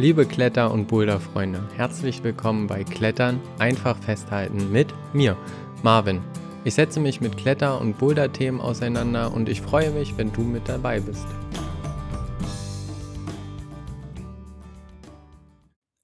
Liebe Kletter- und Boulderfreunde, herzlich willkommen bei Klettern einfach festhalten mit mir, Marvin. Ich setze mich mit Kletter- und Boulder-Themen auseinander und ich freue mich, wenn du mit dabei bist.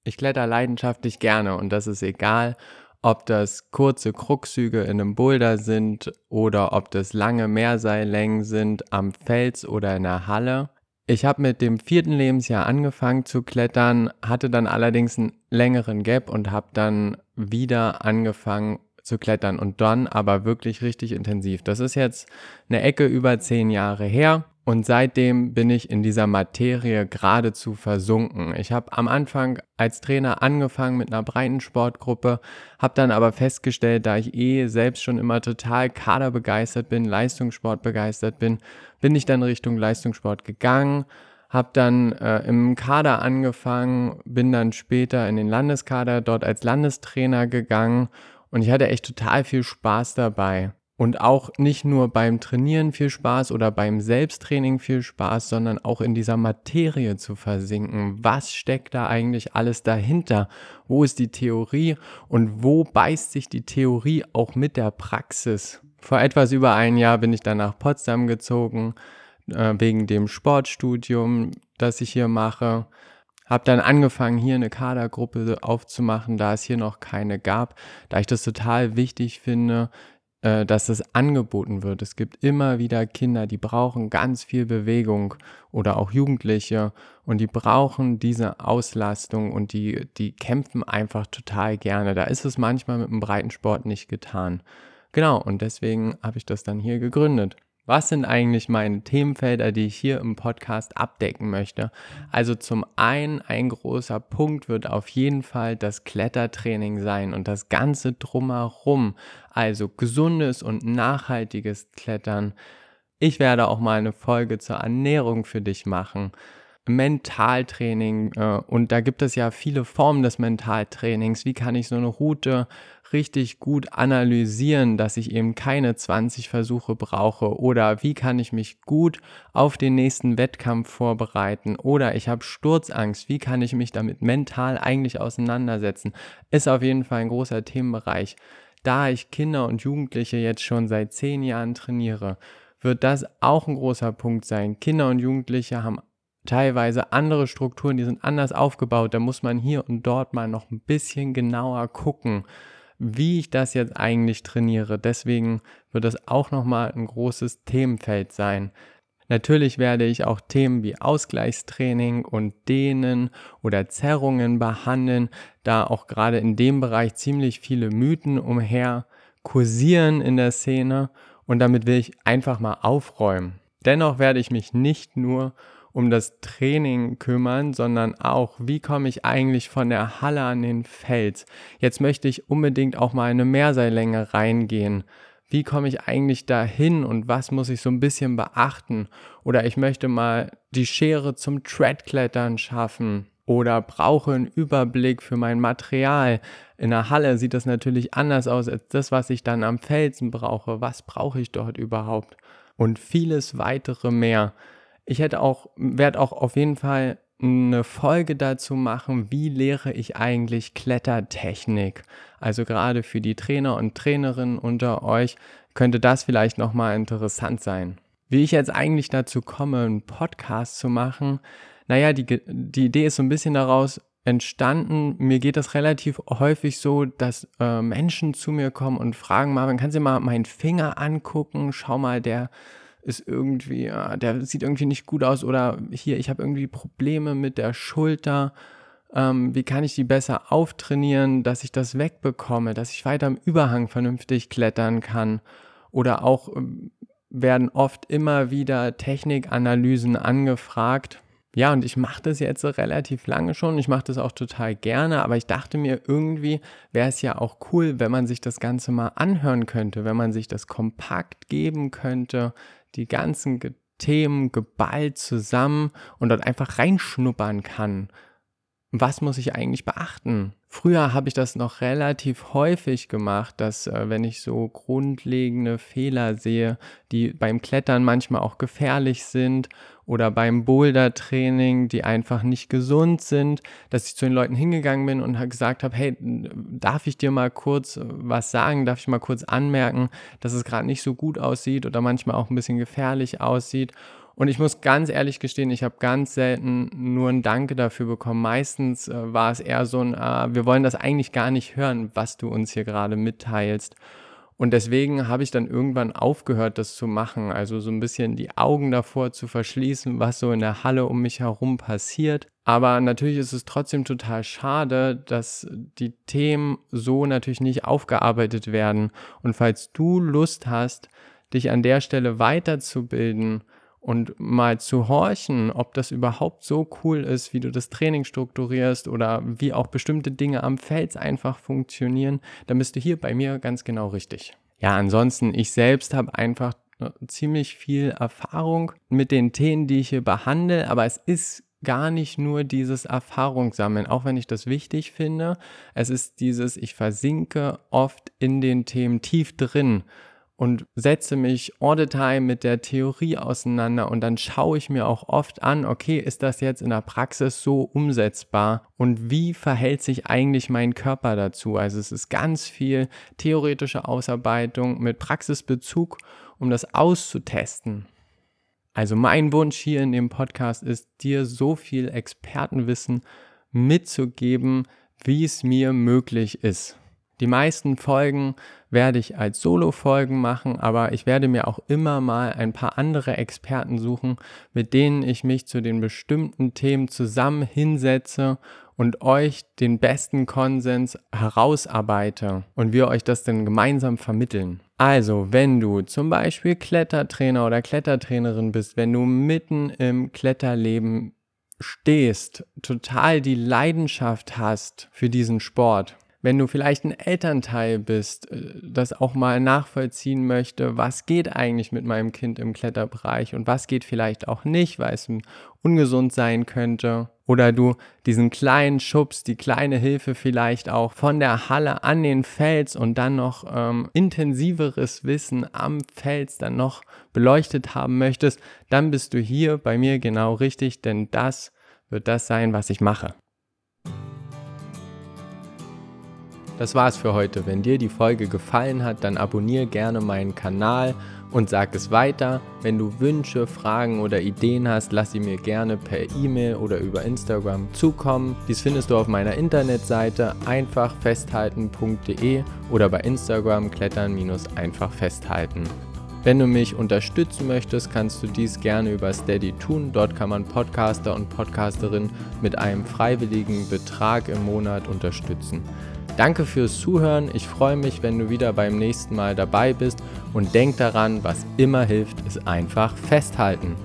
Ich kletter leidenschaftlich gerne und das ist egal, ob das kurze Kruxzüge in einem Boulder sind oder ob das lange Meerseillängen sind am Fels oder in der Halle. Ich habe mit dem vierten Lebensjahr angefangen zu klettern, hatte dann allerdings einen längeren Gap und habe dann wieder angefangen zu klettern und dann aber wirklich richtig intensiv. Das ist jetzt eine Ecke über zehn Jahre her und seitdem bin ich in dieser Materie geradezu versunken. Ich habe am Anfang als Trainer angefangen mit einer breiten Sportgruppe, habe dann aber festgestellt, da ich eh selbst schon immer total kaderbegeistert bin, Leistungssport begeistert bin, bin ich dann Richtung Leistungssport gegangen, habe dann äh, im Kader angefangen, bin dann später in den Landeskader dort als Landestrainer gegangen und ich hatte echt total viel Spaß dabei. Und auch nicht nur beim Trainieren viel Spaß oder beim Selbsttraining viel Spaß, sondern auch in dieser Materie zu versinken. Was steckt da eigentlich alles dahinter? Wo ist die Theorie und wo beißt sich die Theorie auch mit der Praxis? Vor etwas über ein Jahr bin ich dann nach Potsdam gezogen, äh, wegen dem Sportstudium, das ich hier mache. Hab dann angefangen, hier eine Kadergruppe aufzumachen, da es hier noch keine gab, da ich das total wichtig finde, äh, dass es angeboten wird. Es gibt immer wieder Kinder, die brauchen ganz viel Bewegung oder auch Jugendliche und die brauchen diese Auslastung und die, die kämpfen einfach total gerne. Da ist es manchmal mit dem Breitensport nicht getan. Genau, und deswegen habe ich das dann hier gegründet. Was sind eigentlich meine Themenfelder, die ich hier im Podcast abdecken möchte? Also zum einen, ein großer Punkt wird auf jeden Fall das Klettertraining sein und das Ganze drumherum. Also gesundes und nachhaltiges Klettern. Ich werde auch mal eine Folge zur Ernährung für dich machen. Mentaltraining äh, und da gibt es ja viele Formen des Mentaltrainings. Wie kann ich so eine Route richtig gut analysieren, dass ich eben keine 20 Versuche brauche oder wie kann ich mich gut auf den nächsten Wettkampf vorbereiten oder ich habe Sturzangst, wie kann ich mich damit mental eigentlich auseinandersetzen, ist auf jeden Fall ein großer Themenbereich. Da ich Kinder und Jugendliche jetzt schon seit zehn Jahren trainiere, wird das auch ein großer Punkt sein. Kinder und Jugendliche haben teilweise andere Strukturen, die sind anders aufgebaut. Da muss man hier und dort mal noch ein bisschen genauer gucken, wie ich das jetzt eigentlich trainiere. Deswegen wird das auch nochmal ein großes Themenfeld sein. Natürlich werde ich auch Themen wie Ausgleichstraining und Dehnen oder Zerrungen behandeln, da auch gerade in dem Bereich ziemlich viele Mythen umher kursieren in der Szene und damit will ich einfach mal aufräumen. Dennoch werde ich mich nicht nur um das Training kümmern, sondern auch, wie komme ich eigentlich von der Halle an den Fels. Jetzt möchte ich unbedingt auch mal eine Mehrseillänge reingehen. Wie komme ich eigentlich dahin und was muss ich so ein bisschen beachten? Oder ich möchte mal die Schere zum Treadklettern schaffen oder brauche einen Überblick für mein Material. In der Halle sieht das natürlich anders aus als das, was ich dann am Felsen brauche. Was brauche ich dort überhaupt? Und vieles weitere mehr. Ich hätte auch, werde auch auf jeden Fall eine Folge dazu machen, wie lehre ich eigentlich Klettertechnik. Also gerade für die Trainer und Trainerinnen unter euch könnte das vielleicht nochmal interessant sein. Wie ich jetzt eigentlich dazu komme, einen Podcast zu machen, naja, die, die Idee ist so ein bisschen daraus entstanden. Mir geht das relativ häufig so, dass äh, Menschen zu mir kommen und fragen, Marvin, kannst du mal meinen Finger angucken? Schau mal, der ist irgendwie, äh, der sieht irgendwie nicht gut aus oder hier, ich habe irgendwie Probleme mit der Schulter. Ähm, wie kann ich die besser auftrainieren, dass ich das wegbekomme, dass ich weiter im Überhang vernünftig klettern kann? Oder auch ähm, werden oft immer wieder Technikanalysen angefragt. Ja, und ich mache das jetzt relativ lange schon. Ich mache das auch total gerne, aber ich dachte mir, irgendwie wäre es ja auch cool, wenn man sich das Ganze mal anhören könnte, wenn man sich das kompakt geben könnte, die ganzen Themen geballt zusammen und dort einfach reinschnuppern kann. Was muss ich eigentlich beachten? Früher habe ich das noch relativ häufig gemacht, dass äh, wenn ich so grundlegende Fehler sehe, die beim Klettern manchmal auch gefährlich sind oder beim Boulder-Training, die einfach nicht gesund sind, dass ich zu den Leuten hingegangen bin und gesagt habe, hey, darf ich dir mal kurz was sagen, darf ich mal kurz anmerken, dass es gerade nicht so gut aussieht oder manchmal auch ein bisschen gefährlich aussieht. Und ich muss ganz ehrlich gestehen, ich habe ganz selten nur ein Danke dafür bekommen. Meistens äh, war es eher so ein, äh, wir wollen das eigentlich gar nicht hören, was du uns hier gerade mitteilst. Und deswegen habe ich dann irgendwann aufgehört, das zu machen. Also so ein bisschen die Augen davor zu verschließen, was so in der Halle um mich herum passiert. Aber natürlich ist es trotzdem total schade, dass die Themen so natürlich nicht aufgearbeitet werden. Und falls du Lust hast, dich an der Stelle weiterzubilden, und mal zu horchen, ob das überhaupt so cool ist, wie du das Training strukturierst oder wie auch bestimmte Dinge am Fels einfach funktionieren, dann bist du hier bei mir ganz genau richtig. Ja, ansonsten, ich selbst habe einfach äh, ziemlich viel Erfahrung mit den Themen, die ich hier behandle, aber es ist gar nicht nur dieses Erfahrungssammeln, auch wenn ich das wichtig finde. Es ist dieses, ich versinke oft in den Themen tief drin und setze mich all the time mit der Theorie auseinander und dann schaue ich mir auch oft an, okay, ist das jetzt in der Praxis so umsetzbar und wie verhält sich eigentlich mein Körper dazu? Also es ist ganz viel theoretische Ausarbeitung mit Praxisbezug, um das auszutesten. Also mein Wunsch hier in dem Podcast ist, dir so viel Expertenwissen mitzugeben, wie es mir möglich ist. Die meisten Folgen werde ich als Solo-Folgen machen, aber ich werde mir auch immer mal ein paar andere Experten suchen, mit denen ich mich zu den bestimmten Themen zusammen hinsetze und euch den besten Konsens herausarbeite und wir euch das dann gemeinsam vermitteln. Also, wenn du zum Beispiel Klettertrainer oder Klettertrainerin bist, wenn du mitten im Kletterleben stehst, total die Leidenschaft hast für diesen Sport wenn du vielleicht ein Elternteil bist, äh, das auch mal nachvollziehen möchte, was geht eigentlich mit meinem Kind im Kletterbereich und was geht vielleicht auch nicht, weil es ungesund sein könnte. Oder du diesen kleinen Schubs, die kleine Hilfe vielleicht auch von der Halle an den Fels und dann noch ähm, intensiveres Wissen am Fels dann noch beleuchtet haben möchtest, dann bist du hier bei mir genau richtig, denn das wird das sein, was ich mache. Das war's für heute. Wenn dir die Folge gefallen hat, dann abonniere gerne meinen Kanal und sag es weiter. Wenn du Wünsche, Fragen oder Ideen hast, lass sie mir gerne per E-Mail oder über Instagram zukommen. Dies findest du auf meiner Internetseite einfachfesthalten.de oder bei Instagram klettern-einfach festhalten. Wenn du mich unterstützen möchtest, kannst du dies gerne über Steady tun. Dort kann man Podcaster und Podcasterin mit einem freiwilligen Betrag im Monat unterstützen. Danke fürs Zuhören. Ich freue mich, wenn du wieder beim nächsten Mal dabei bist und denk daran, was immer hilft, ist einfach festhalten.